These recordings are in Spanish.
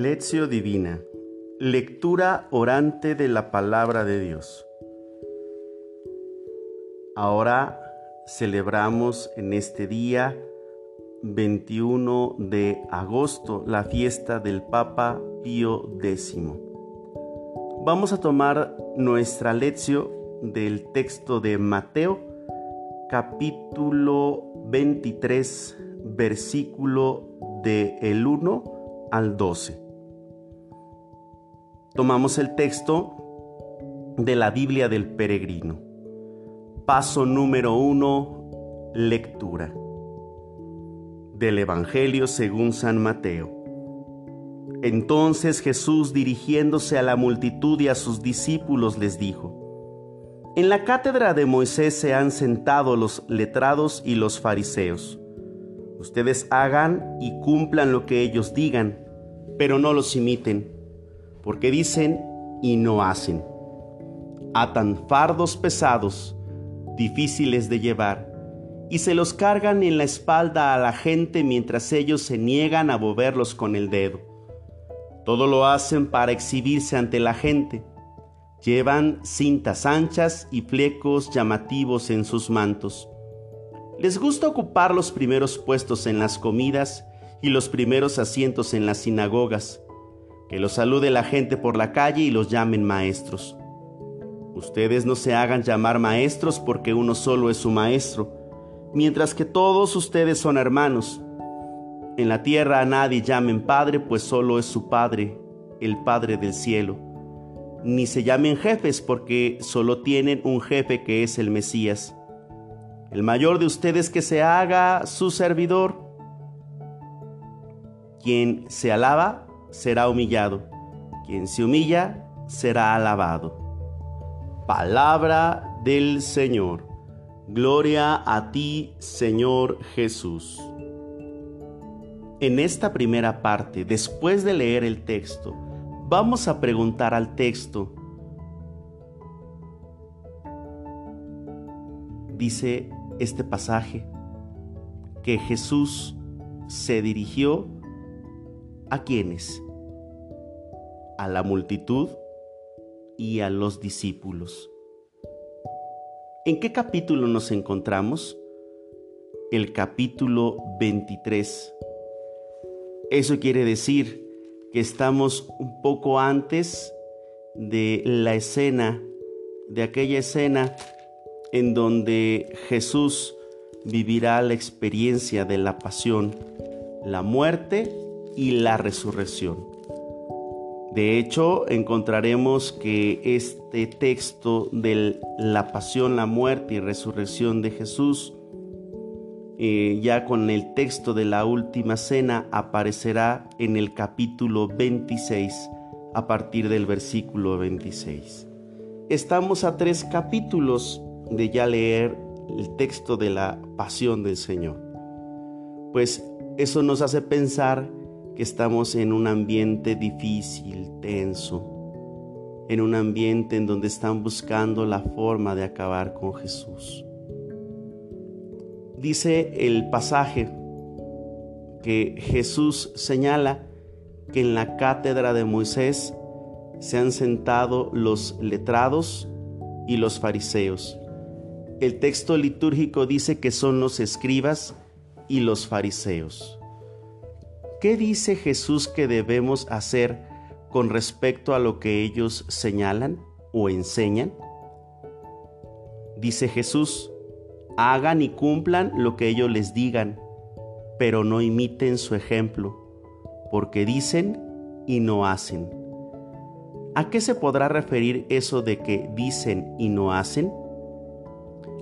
Lección Divina. Lectura orante de la palabra de Dios. Ahora celebramos en este día 21 de agosto la fiesta del Papa Pío X. Vamos a tomar nuestra lección del texto de Mateo capítulo 23 versículo de el 1 al 12. Tomamos el texto de la Biblia del Peregrino. Paso número 1, lectura. Del Evangelio según San Mateo. Entonces Jesús, dirigiéndose a la multitud y a sus discípulos, les dijo, En la cátedra de Moisés se han sentado los letrados y los fariseos. Ustedes hagan y cumplan lo que ellos digan, pero no los imiten, porque dicen y no hacen. Atan fardos pesados, difíciles de llevar, y se los cargan en la espalda a la gente mientras ellos se niegan a moverlos con el dedo. Todo lo hacen para exhibirse ante la gente. Llevan cintas anchas y flecos llamativos en sus mantos les gusta ocupar los primeros puestos en las comidas y los primeros asientos en las sinagogas, que los salude la gente por la calle y los llamen maestros. Ustedes no se hagan llamar maestros porque uno solo es su maestro, mientras que todos ustedes son hermanos. En la tierra a nadie llamen Padre, pues solo es su Padre, el Padre del cielo. Ni se llamen jefes porque solo tienen un jefe que es el Mesías. El mayor de ustedes que se haga su servidor. Quien se alaba será humillado. Quien se humilla será alabado. Palabra del Señor. Gloria a ti, Señor Jesús. En esta primera parte, después de leer el texto, vamos a preguntar al texto, dice este pasaje que Jesús se dirigió a quienes? A la multitud y a los discípulos. ¿En qué capítulo nos encontramos? El capítulo 23. Eso quiere decir que estamos un poco antes de la escena, de aquella escena en donde Jesús vivirá la experiencia de la pasión, la muerte y la resurrección. De hecho, encontraremos que este texto de la pasión, la muerte y resurrección de Jesús, eh, ya con el texto de la última cena, aparecerá en el capítulo 26 a partir del versículo 26. Estamos a tres capítulos de ya leer el texto de la pasión del Señor. Pues eso nos hace pensar que estamos en un ambiente difícil, tenso, en un ambiente en donde están buscando la forma de acabar con Jesús. Dice el pasaje que Jesús señala que en la cátedra de Moisés se han sentado los letrados y los fariseos. El texto litúrgico dice que son los escribas y los fariseos. ¿Qué dice Jesús que debemos hacer con respecto a lo que ellos señalan o enseñan? Dice Jesús, hagan y cumplan lo que ellos les digan, pero no imiten su ejemplo, porque dicen y no hacen. ¿A qué se podrá referir eso de que dicen y no hacen?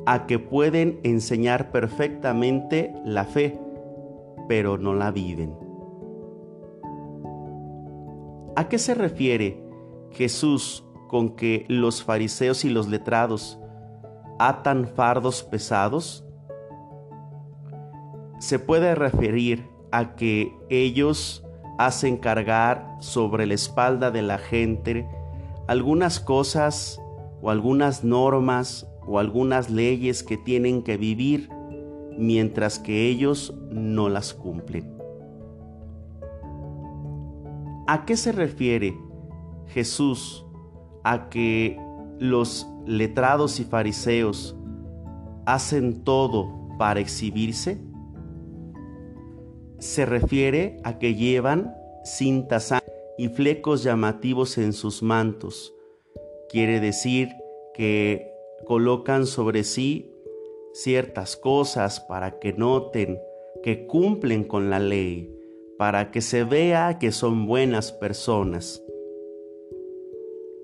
a que pueden enseñar perfectamente la fe, pero no la viven. ¿A qué se refiere Jesús con que los fariseos y los letrados atan fardos pesados? Se puede referir a que ellos hacen cargar sobre la espalda de la gente algunas cosas o algunas normas o algunas leyes que tienen que vivir mientras que ellos no las cumplen. ¿A qué se refiere Jesús a que los letrados y fariseos hacen todo para exhibirse? Se refiere a que llevan cintas y flecos llamativos en sus mantos. Quiere decir que colocan sobre sí ciertas cosas para que noten que cumplen con la ley, para que se vea que son buenas personas.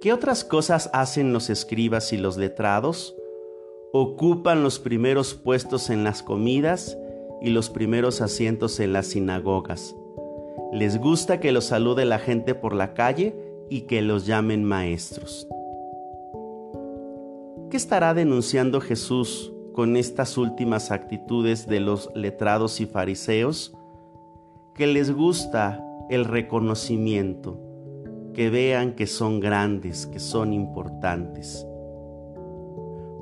¿Qué otras cosas hacen los escribas y los letrados? Ocupan los primeros puestos en las comidas y los primeros asientos en las sinagogas. Les gusta que los salude la gente por la calle y que los llamen maestros. ¿Qué estará denunciando Jesús con estas últimas actitudes de los letrados y fariseos? Que les gusta el reconocimiento, que vean que son grandes, que son importantes.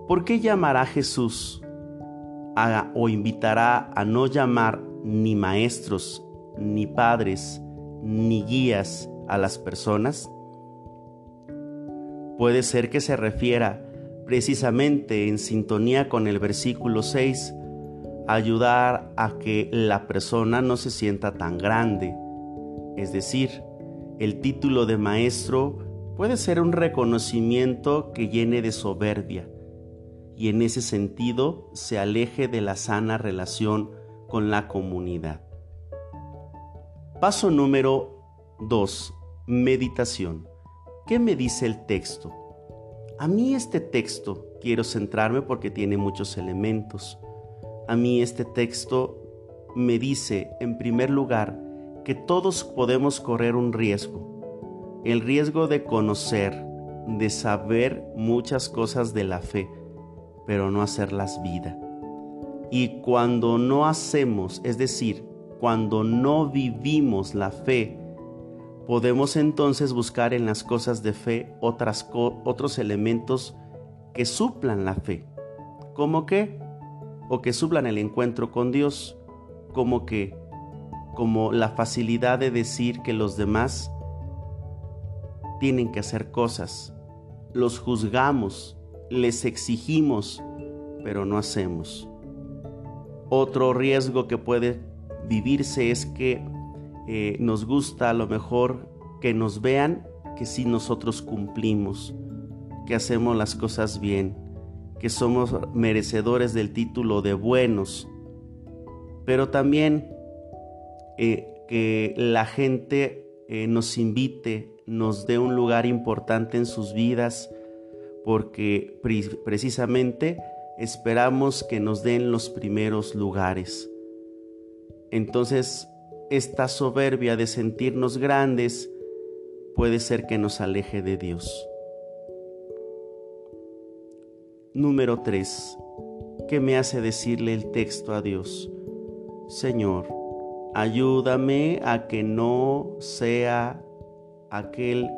¿Por qué llamará Jesús o invitará a no llamar ni maestros, ni padres, ni guías a las personas? Puede ser que se refiera precisamente en sintonía con el versículo 6, ayudar a que la persona no se sienta tan grande. Es decir, el título de maestro puede ser un reconocimiento que llene de soberbia y en ese sentido se aleje de la sana relación con la comunidad. Paso número 2. Meditación. ¿Qué me dice el texto? A mí este texto quiero centrarme porque tiene muchos elementos. A mí este texto me dice, en primer lugar, que todos podemos correr un riesgo. El riesgo de conocer, de saber muchas cosas de la fe, pero no hacerlas vida. Y cuando no hacemos, es decir, cuando no vivimos la fe, podemos entonces buscar en las cosas de fe otras otros elementos que suplan la fe. ¿Cómo qué? O que suplan el encuentro con Dios. Como que, como la facilidad de decir que los demás tienen que hacer cosas. Los juzgamos, les exigimos, pero no hacemos. Otro riesgo que puede vivirse es que eh, nos gusta a lo mejor que nos vean que si nosotros cumplimos, que hacemos las cosas bien, que somos merecedores del título de buenos, pero también eh, que la gente eh, nos invite, nos dé un lugar importante en sus vidas, porque precisamente esperamos que nos den los primeros lugares. Entonces, esta soberbia de sentirnos grandes puede ser que nos aleje de Dios. Número 3. ¿Qué me hace decirle el texto a Dios? Señor, ayúdame a que no sea aquel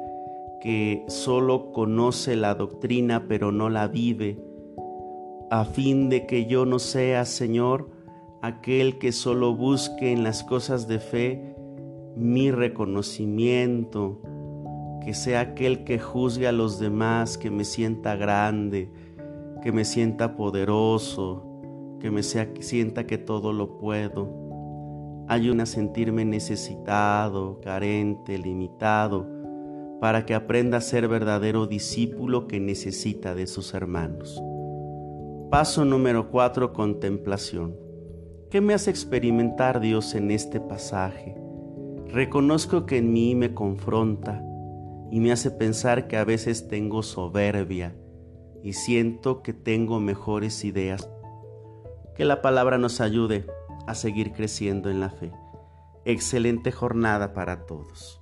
que solo conoce la doctrina pero no la vive, a fin de que yo no sea, Señor, aquel que solo busque en las cosas de fe mi reconocimiento, que sea aquel que juzgue a los demás, que me sienta grande, que me sienta poderoso, que me sienta que todo lo puedo. Ayúdame a sentirme necesitado, carente, limitado, para que aprenda a ser verdadero discípulo que necesita de sus hermanos. Paso número 4, contemplación. ¿Qué me hace experimentar Dios en este pasaje? Reconozco que en mí me confronta y me hace pensar que a veces tengo soberbia y siento que tengo mejores ideas. Que la palabra nos ayude a seguir creciendo en la fe. Excelente jornada para todos.